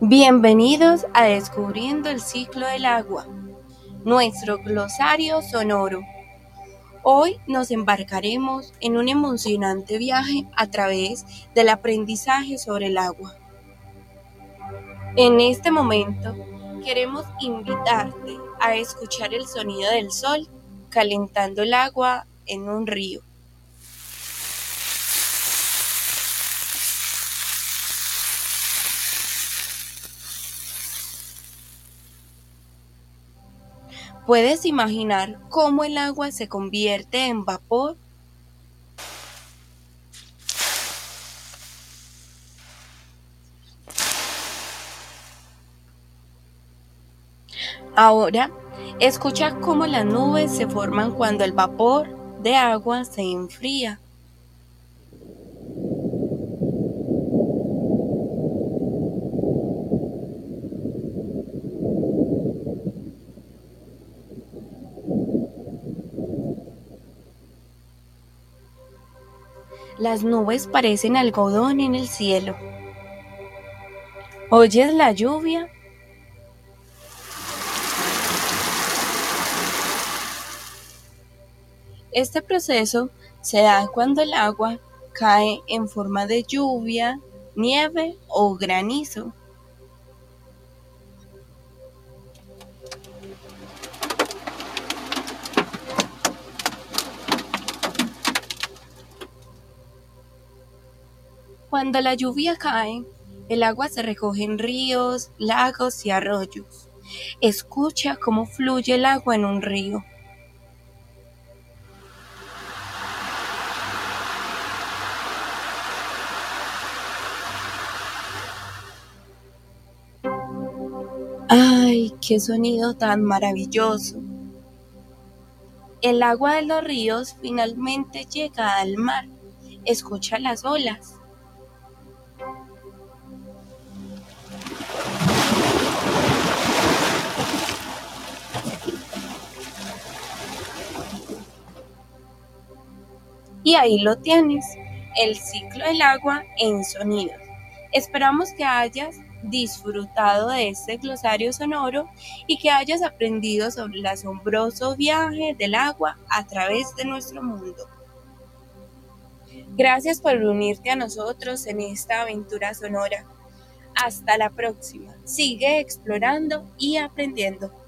Bienvenidos a Descubriendo el ciclo del agua, nuestro glosario sonoro. Hoy nos embarcaremos en un emocionante viaje a través del aprendizaje sobre el agua. En este momento queremos invitarte a escuchar el sonido del sol calentando el agua en un río. ¿Puedes imaginar cómo el agua se convierte en vapor? Ahora, escucha cómo las nubes se forman cuando el vapor de agua se enfría. Las nubes parecen algodón en el cielo. ¿Oyes la lluvia? Este proceso se da cuando el agua cae en forma de lluvia, nieve o granizo. Cuando la lluvia cae, el agua se recoge en ríos, lagos y arroyos. Escucha cómo fluye el agua en un río. ¡Ay, qué sonido tan maravilloso! El agua de los ríos finalmente llega al mar. Escucha las olas. Y ahí lo tienes, el ciclo del agua en sonidos. Esperamos que hayas disfrutado de este glosario sonoro y que hayas aprendido sobre el asombroso viaje del agua a través de nuestro mundo. Gracias por unirte a nosotros en esta aventura sonora. Hasta la próxima. Sigue explorando y aprendiendo.